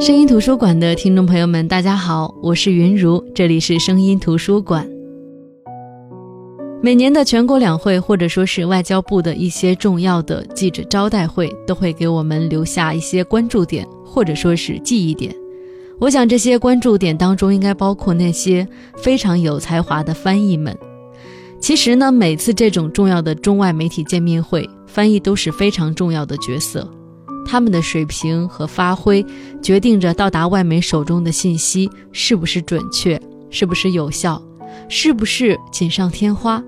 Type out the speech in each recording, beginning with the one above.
声音图书馆的听众朋友们，大家好，我是云如，这里是声音图书馆。每年的全国两会，或者说是外交部的一些重要的记者招待会，都会给我们留下一些关注点，或者说是记忆点。我想这些关注点当中，应该包括那些非常有才华的翻译们。其实呢，每次这种重要的中外媒体见面会，翻译都是非常重要的角色。他们的水平和发挥，决定着到达外媒手中的信息是不是准确，是不是有效，是不是锦上添花。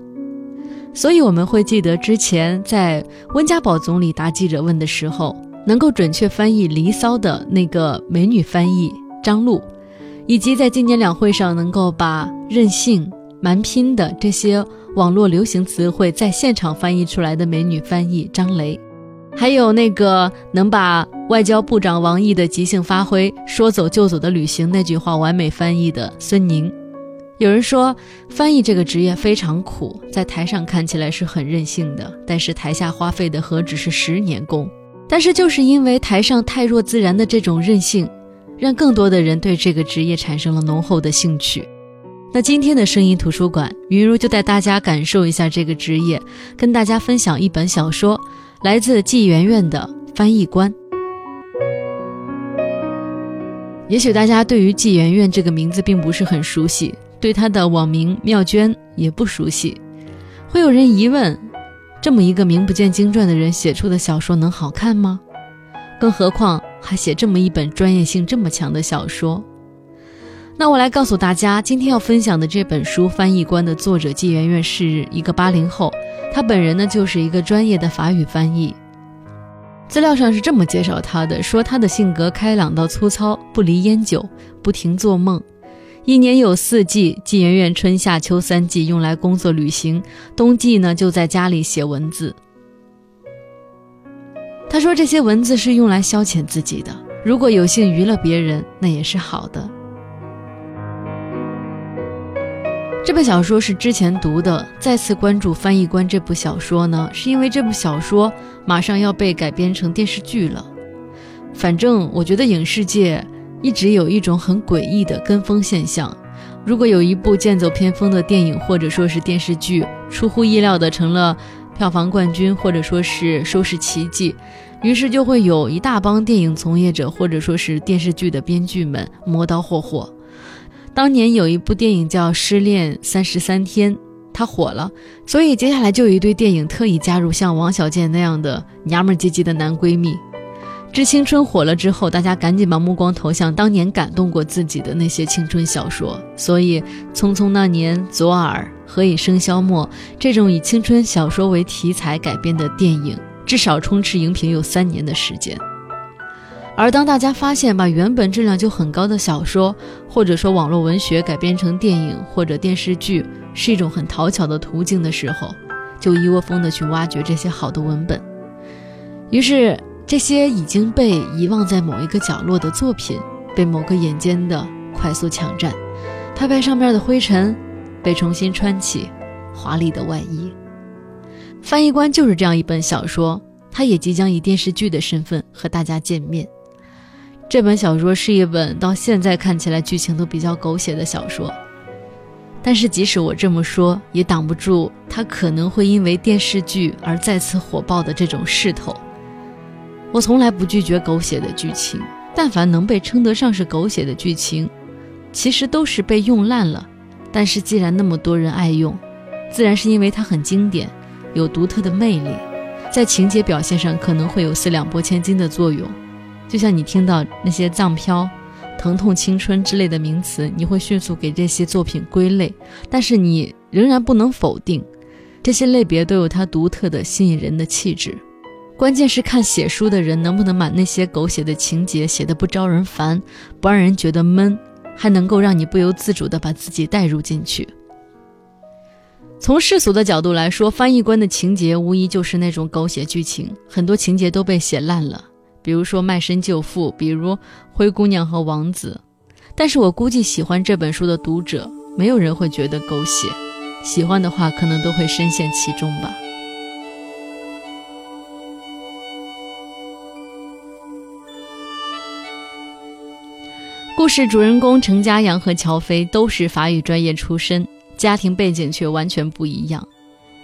所以我们会记得之前在温家宝总理答记者问的时候，能够准确翻译《离骚》的那个美女翻译张璐，以及在今年两会上能够把任性、蛮拼的这些网络流行词汇在现场翻译出来的美女翻译张雷。还有那个能把外交部长王毅的即兴发挥“说走就走的旅行”那句话完美翻译的孙宁。有人说，翻译这个职业非常苦，在台上看起来是很任性的，但是台下花费的何止是十年功？但是就是因为台上太弱自然的这种任性，让更多的人对这个职业产生了浓厚的兴趣。那今天的声音图书馆，云如就带大家感受一下这个职业，跟大家分享一本小说。来自季媛媛的翻译官。也许大家对于季媛媛这个名字并不是很熟悉，对她的网名妙娟也不熟悉。会有人疑问：这么一个名不见经传的人写出的小说能好看吗？更何况还写这么一本专业性这么强的小说。那我来告诉大家，今天要分享的这本书《翻译官》的作者季媛媛是一个八零后，她本人呢就是一个专业的法语翻译。资料上是这么介绍她的：说她的性格开朗到粗糙，不离烟酒，不停做梦。一年有四季，季媛媛春夏秋三季用来工作旅行，冬季呢就在家里写文字。她说这些文字是用来消遣自己的，如果有幸娱乐别人，那也是好的。这本小说是之前读的，再次关注《翻译官》这部小说呢，是因为这部小说马上要被改编成电视剧了。反正我觉得影视界一直有一种很诡异的跟风现象，如果有一部剑走偏锋的电影或者说是电视剧，出乎意料的成了票房冠军或者说是收视奇迹，于是就会有一大帮电影从业者或者说是电视剧的编剧们磨刀霍霍。当年有一部电影叫《失恋三十三天》，它火了，所以接下来就有一堆电影特意加入像王小贱那样的娘们唧唧的男闺蜜。《致青春》火了之后，大家赶紧把目光投向当年感动过自己的那些青春小说。所以，《匆匆那年》《左耳》《何以笙箫默》这种以青春小说为题材改编的电影，至少充斥荧屏有三年的时间。而当大家发现把原本质量就很高的小说，或者说网络文学改编成电影或者电视剧是一种很讨巧的途径的时候，就一窝蜂的去挖掘这些好的文本。于是，这些已经被遗忘在某一个角落的作品，被某个眼尖的快速抢占，拍拍上面的灰尘，被重新穿起华丽的外衣。翻译官就是这样一本小说，它也即将以电视剧的身份和大家见面。这本小说是一本到现在看起来剧情都比较狗血的小说，但是即使我这么说，也挡不住它可能会因为电视剧而再次火爆的这种势头。我从来不拒绝狗血的剧情，但凡能被称得上是狗血的剧情，其实都是被用烂了。但是既然那么多人爱用，自然是因为它很经典，有独特的魅力，在情节表现上可能会有四两拨千斤的作用。就像你听到那些藏飘、疼痛青春之类的名词，你会迅速给这些作品归类，但是你仍然不能否定，这些类别都有它独特的吸引人的气质。关键是看写书的人能不能把那些狗血的情节写得不招人烦，不让人觉得闷，还能够让你不由自主地把自己带入进去。从世俗的角度来说，翻译官的情节无疑就是那种狗血剧情，很多情节都被写烂了。比如说卖身救父，比如灰姑娘和王子，但是我估计喜欢这本书的读者，没有人会觉得狗血，喜欢的话可能都会深陷其中吧。故事主人公程家阳和乔飞都是法语专业出身，家庭背景却完全不一样。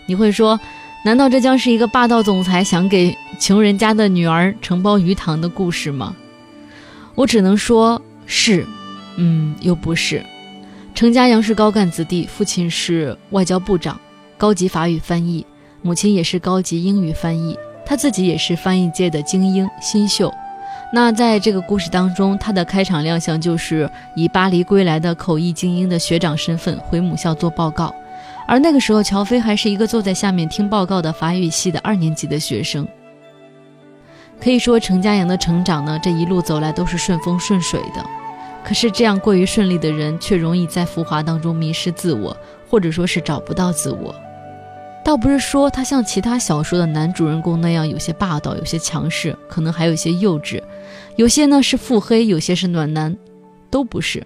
你会说，难道这将是一个霸道总裁想给穷人家的女儿承包鱼塘的故事吗？我只能说是，嗯，又不是。程家阳是高干子弟，父亲是外交部长，高级法语翻译；母亲也是高级英语翻译，他自己也是翻译界的精英新秀。那在这个故事当中，他的开场亮相就是以巴黎归来的口译精英的学长身份回母校做报告，而那个时候乔飞还是一个坐在下面听报告的法语系的二年级的学生。可以说，程家阳的成长呢，这一路走来都是顺风顺水的。可是这样过于顺利的人，却容易在浮华当中迷失自我，或者说是找不到自我。倒不是说他像其他小说的男主人公那样有些霸道、有些强势，可能还有些幼稚，有些呢是腹黑，有些是暖男，都不是。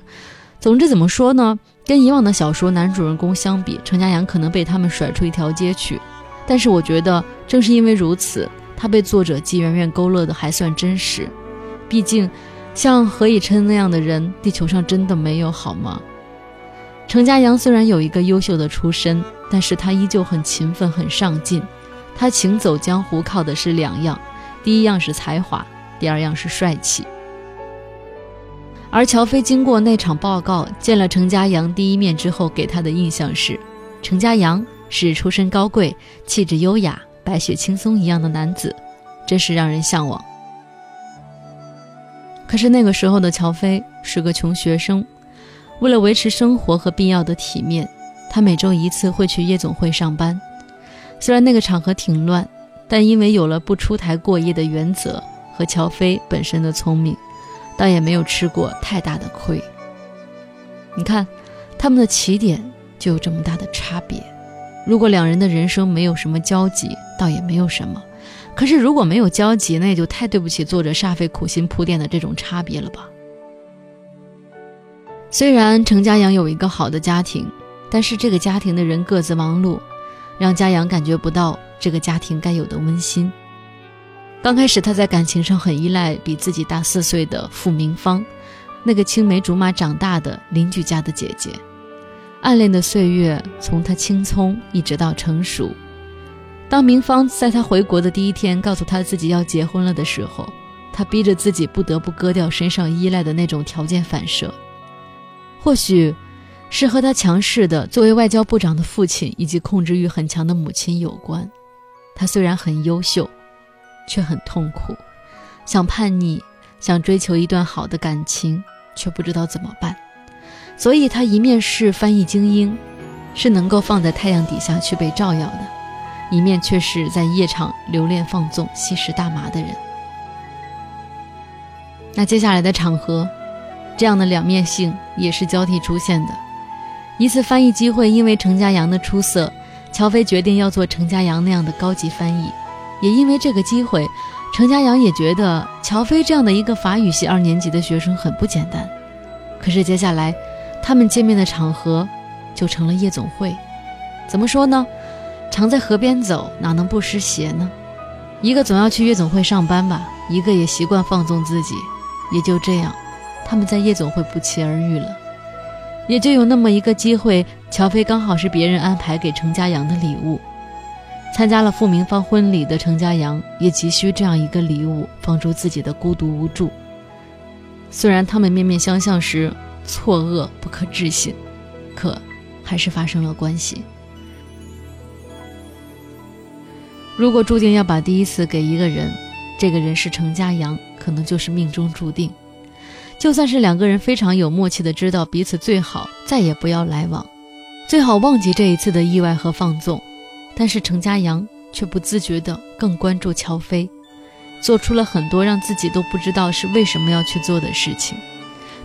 总之怎么说呢？跟以往的小说男主人公相比，程家阳可能被他们甩出一条街去。但是我觉得正是因为如此，他被作者季圆圆勾勒的还算真实。毕竟，像何以琛那样的人，地球上真的没有好吗？程家阳虽然有一个优秀的出身。但是他依旧很勤奋，很上进。他行走江湖靠的是两样，第一样是才华，第二样是帅气。而乔飞经过那场报告，见了程家阳第一面之后，给他的印象是，程家阳是出身高贵、气质优雅、白雪轻松一样的男子，真是让人向往。可是那个时候的乔飞是个穷学生，为了维持生活和必要的体面。他每周一次会去夜总会上班，虽然那个场合挺乱，但因为有了不出台过夜的原则和乔飞本身的聪明，倒也没有吃过太大的亏。你看，他们的起点就有这么大的差别。如果两人的人生没有什么交集，倒也没有什么；可是如果没有交集，那也就太对不起作者煞费苦心铺垫的这种差别了吧。虽然程家阳有一个好的家庭。但是这个家庭的人各自忙碌，让家阳感觉不到这个家庭该有的温馨。刚开始他在感情上很依赖比自己大四岁的傅明芳，那个青梅竹马长大的邻居家的姐姐。暗恋的岁月从他青葱一直到成熟。当明芳在他回国的第一天告诉他自己要结婚了的时候，他逼着自己不得不割掉身上依赖的那种条件反射。或许。是和他强势的作为外交部长的父亲以及控制欲很强的母亲有关。他虽然很优秀，却很痛苦，想叛逆，想追求一段好的感情，却不知道怎么办。所以他一面是翻译精英，是能够放在太阳底下去被照耀的，一面却是在夜场留恋放纵、吸食大麻的人。那接下来的场合，这样的两面性也是交替出现的。一次翻译机会，因为程家阳的出色，乔飞决定要做程家阳那样的高级翻译。也因为这个机会，程家阳也觉得乔飞这样的一个法语系二年级的学生很不简单。可是接下来，他们见面的场合就成了夜总会。怎么说呢？常在河边走，哪能不湿鞋呢？一个总要去夜总会上班吧，一个也习惯放纵自己。也就这样，他们在夜总会不期而遇了。也就有那么一个机会，乔飞刚好是别人安排给程家阳的礼物。参加了傅明芳婚礼的程家阳也急需这样一个礼物，放逐自己的孤独无助。虽然他们面面相向时错愕不可置信，可还是发生了关系。如果注定要把第一次给一个人，这个人是程家阳，可能就是命中注定。就算是两个人非常有默契的知道彼此最好再也不要来往，最好忘记这一次的意外和放纵，但是程家阳却不自觉地更关注乔飞，做出了很多让自己都不知道是为什么要去做的事情，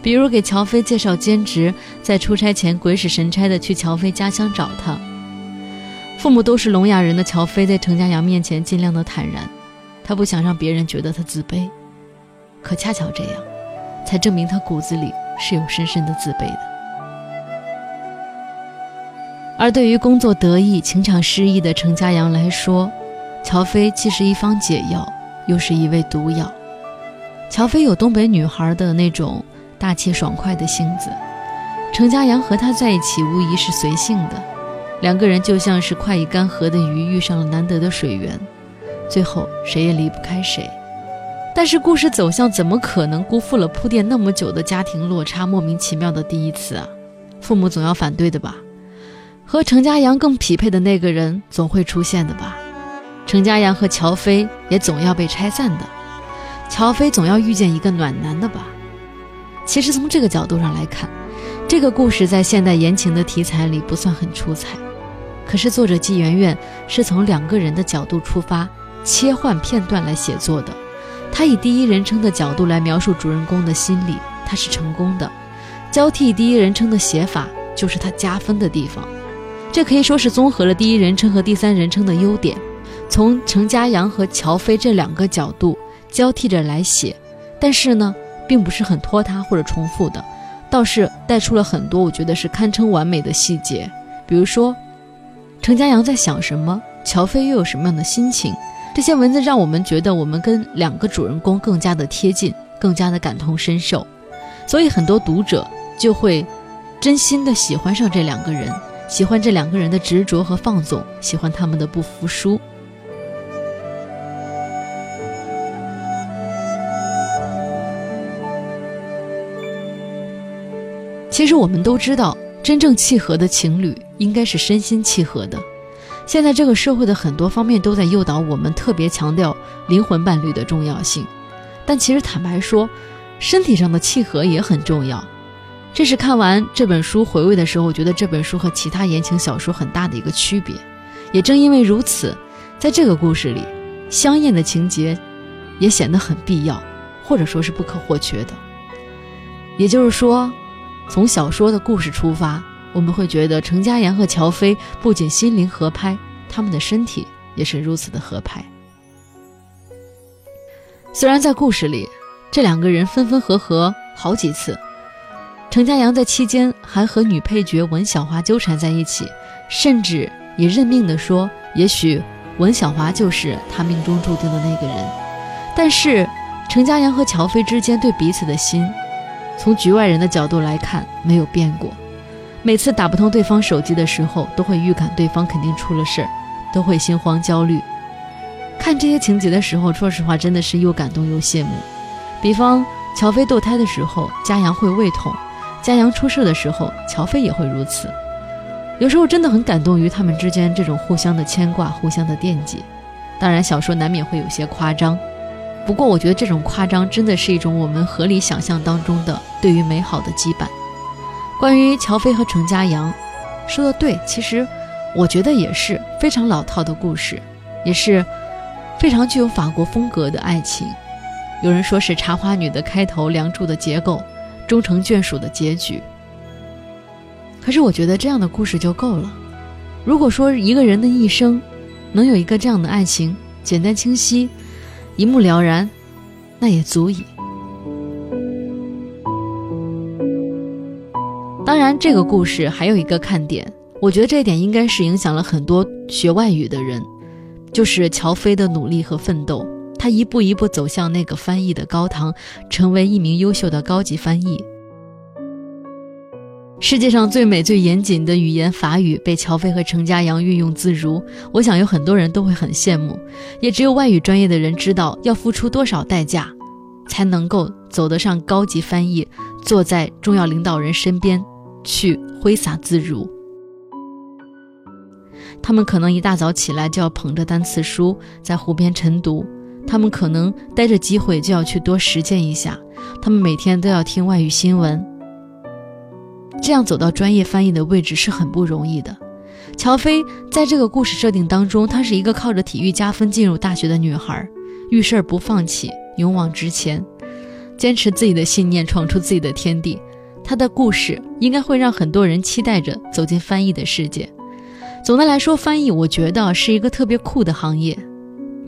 比如给乔飞介绍兼职，在出差前鬼使神差的去乔飞家乡找他。父母都是聋哑人的乔飞在程家阳面前尽量的坦然，他不想让别人觉得他自卑，可恰巧这样。才证明他骨子里是有深深的自卑的。而对于工作得意、情场失意的程家阳来说，乔飞既是一方解药，又是一味毒药。乔飞有东北女孩的那种大气爽快的性子。程家阳和他在一起无疑是随性的，两个人就像是快已干涸的鱼遇上了难得的水源，最后谁也离不开谁。但是故事走向怎么可能辜负了铺垫那么久的家庭落差？莫名其妙的第一次啊，父母总要反对的吧？和程家阳更匹配的那个人总会出现的吧？程家阳和乔飞也总要被拆散的，乔飞总要遇见一个暖男的吧？其实从这个角度上来看，这个故事在现代言情的题材里不算很出彩。可是作者季媛媛是从两个人的角度出发，切换片段来写作的。她以第一人称的角度来描述主人公的心理，她是成功的。交替第一人称的写法就是他加分的地方。这可以说是综合了第一人称和第三人称的优点，从程家阳和乔飞这两个角度交替着来写。但是呢，并不是很拖沓或者重复的，倒是带出了很多我觉得是堪称完美的细节。比如说，程家阳在想什么，乔飞又有什么样的心情。这些文字让我们觉得我们跟两个主人公更加的贴近，更加的感同身受，所以很多读者就会真心的喜欢上这两个人，喜欢这两个人的执着和放纵，喜欢他们的不服输。其实我们都知道，真正契合的情侣应该是身心契合的。现在这个社会的很多方面都在诱导我们特别强调灵魂伴侣的重要性，但其实坦白说，身体上的契合也很重要。这是看完这本书回味的时候，我觉得这本书和其他言情小说很大的一个区别。也正因为如此，在这个故事里，香艳的情节也显得很必要，或者说是不可或缺的。也就是说，从小说的故事出发。我们会觉得程家阳和乔飞不仅心灵合拍，他们的身体也是如此的合拍。虽然在故事里，这两个人分分合合好几次，程家阳在期间还和女配角文小华纠缠在一起，甚至也认命地说，也许文小华就是他命中注定的那个人。但是，程家阳和乔飞之间对彼此的心，从局外人的角度来看，没有变过。每次打不通对方手机的时候，都会预感对方肯定出了事儿，都会心慌焦虑。看这些情节的时候，说实话真的是又感动又羡慕。比方乔飞堕胎的时候，家阳会胃痛；嘉阳出事的时候，乔飞也会如此。有时候真的很感动于他们之间这种互相的牵挂、互相的惦记。当然，小说难免会有些夸张，不过我觉得这种夸张真的是一种我们合理想象当中的对于美好的羁绊。关于乔飞和程家阳，说的对，其实我觉得也是非常老套的故事，也是非常具有法国风格的爱情。有人说是《茶花女》的开头，《梁祝》的结构，终成眷属的结局。可是我觉得这样的故事就够了。如果说一个人的一生能有一个这样的爱情，简单清晰，一目了然，那也足以。当然，这个故事还有一个看点，我觉得这一点应该是影响了很多学外语的人，就是乔飞的努力和奋斗。他一步一步走向那个翻译的高堂，成为一名优秀的高级翻译。世界上最美最严谨的语言法语被乔飞和程家阳运用自如，我想有很多人都会很羡慕。也只有外语专业的人知道要付出多少代价，才能够走得上高级翻译，坐在重要领导人身边。去挥洒自如。他们可能一大早起来就要捧着单词书在湖边晨读，他们可能逮着机会就要去多实践一下，他们每天都要听外语新闻。这样走到专业翻译的位置是很不容易的。乔飞在这个故事设定当中，她是一个靠着体育加分进入大学的女孩，遇事儿不放弃，勇往直前，坚持自己的信念，闯出自己的天地。他的故事应该会让很多人期待着走进翻译的世界。总的来说，翻译我觉得是一个特别酷的行业。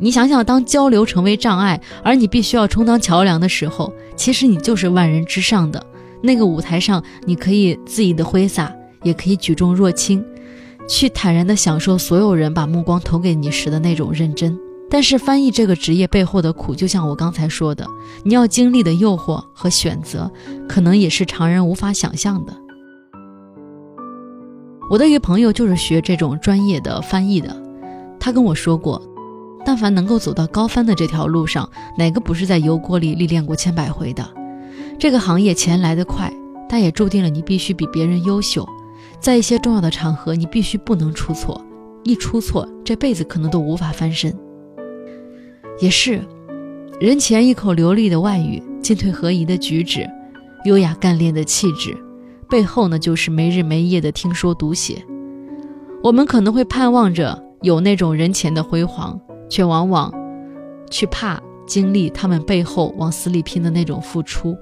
你想想，当交流成为障碍，而你必须要充当桥梁的时候，其实你就是万人之上的那个舞台上，你可以恣意的挥洒，也可以举重若轻，去坦然的享受所有人把目光投给你时的那种认真。但是翻译这个职业背后的苦，就像我刚才说的，你要经历的诱惑和选择，可能也是常人无法想象的。我的一个朋友就是学这种专业的翻译的，他跟我说过，但凡能够走到高翻的这条路上，哪个不是在油锅里历练过千百回的？这个行业钱来得快，但也注定了你必须比别人优秀，在一些重要的场合，你必须不能出错，一出错，这辈子可能都无法翻身。也是，人前一口流利的外语，进退合宜的举止，优雅干练的气质，背后呢就是没日没夜的听说读写。我们可能会盼望着有那种人前的辉煌，却往往去怕经历他们背后往死里拼的那种付出，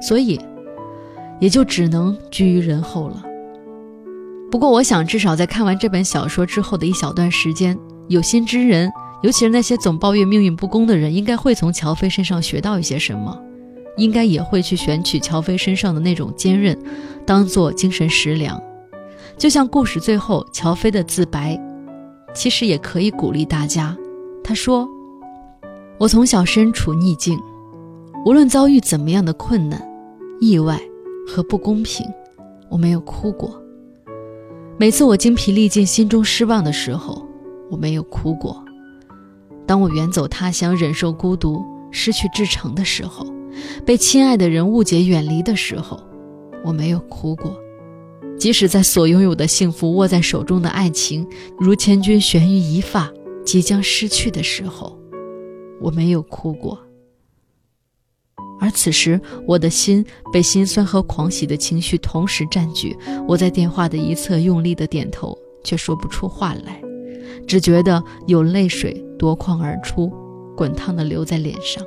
所以也就只能居于人后了。不过，我想至少在看完这本小说之后的一小段时间，有心之人。尤其是那些总抱怨命运不公的人，应该会从乔飞身上学到一些什么，应该也会去选取乔飞身上的那种坚韧，当做精神食粮。就像故事最后乔飞的自白，其实也可以鼓励大家。他说：“我从小身处逆境，无论遭遇怎么样的困难、意外和不公平，我没有哭过。每次我精疲力尽、心中失望的时候，我没有哭过。”当我远走他乡，忍受孤独、失去至诚的时候，被亲爱的人误解、远离的时候，我没有哭过；即使在所拥有的幸福握在手中的爱情如千钧悬于一发，即将失去的时候，我没有哭过。而此时，我的心被心酸和狂喜的情绪同时占据，我在电话的一侧用力的点头，却说不出话来。只觉得有泪水夺眶而出，滚烫的流在脸上。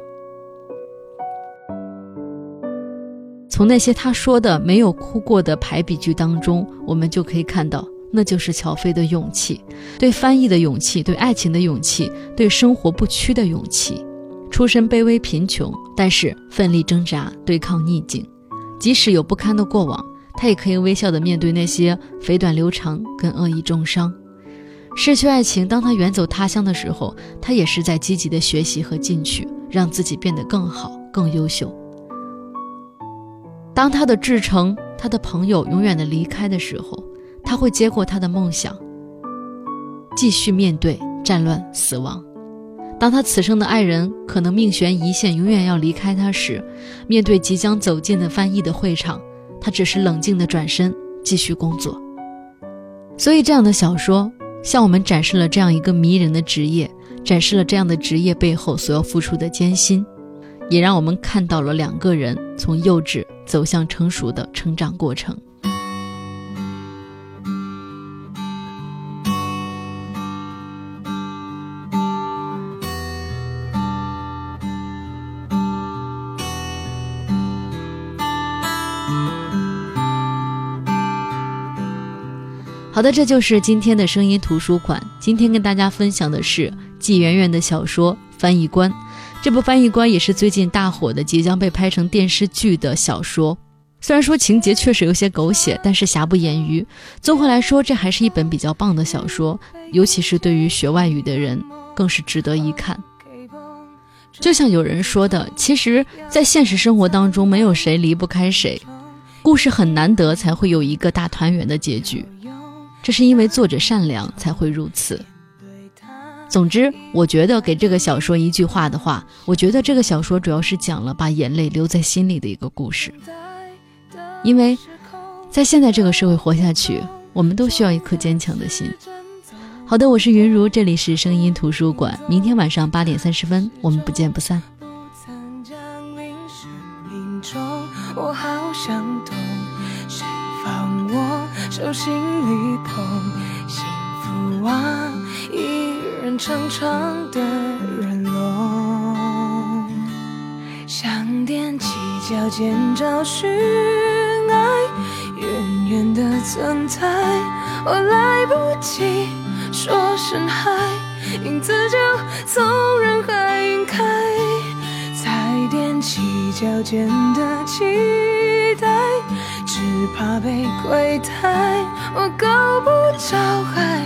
从那些他说的没有哭过的排比句当中，我们就可以看到，那就是乔飞的勇气，对翻译的勇气，对爱情的勇气，对生活不屈的勇气。出身卑微贫穷，但是奋力挣扎，对抗逆境，即使有不堪的过往，他也可以微笑的面对那些蜚短流长跟恶意重伤。失去爱情，当他远走他乡的时候，他也是在积极的学习和进取，让自己变得更好、更优秀。当他的至诚、他的朋友永远的离开的时候，他会接过他的梦想，继续面对战乱、死亡。当他此生的爱人可能命悬一线，永远要离开他时，面对即将走进的翻译的会场，他只是冷静的转身，继续工作。所以，这样的小说。向我们展示了这样一个迷人的职业，展示了这样的职业背后所要付出的艰辛，也让我们看到了两个人从幼稚走向成熟的成长过程。好的，这就是今天的声音图书馆。今天跟大家分享的是季媛媛的小说《翻译官》。这部《翻译官》也是最近大火的，即将被拍成电视剧的小说。虽然说情节确实有些狗血，但是瑕不掩瑜。综合来说，这还是一本比较棒的小说，尤其是对于学外语的人，更是值得一看。就像有人说的，其实，在现实生活当中，没有谁离不开谁，故事很难得才会有一个大团圆的结局。这是因为作者善良才会如此。总之，我觉得给这个小说一句话的话，我觉得这个小说主要是讲了把眼泪留在心里的一个故事。因为，在现在这个社会活下去，我们都需要一颗坚强的心。好的，我是云如，这里是声音图书馆。明天晚上八点三十分，我们不见不散。手心里捧幸福啊，一人长长的人龙，想踮起脚尖找寻爱，远远的存在，我来不及说声嗨，影子就从人海晕开，才踮起脚尖的期待。怕被亏待，我够不着，还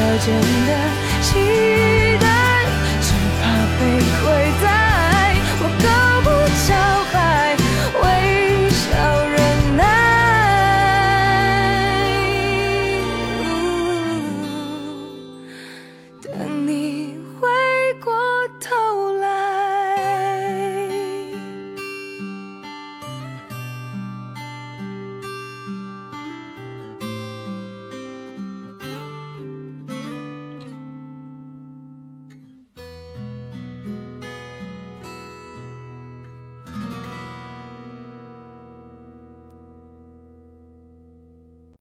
要真的期。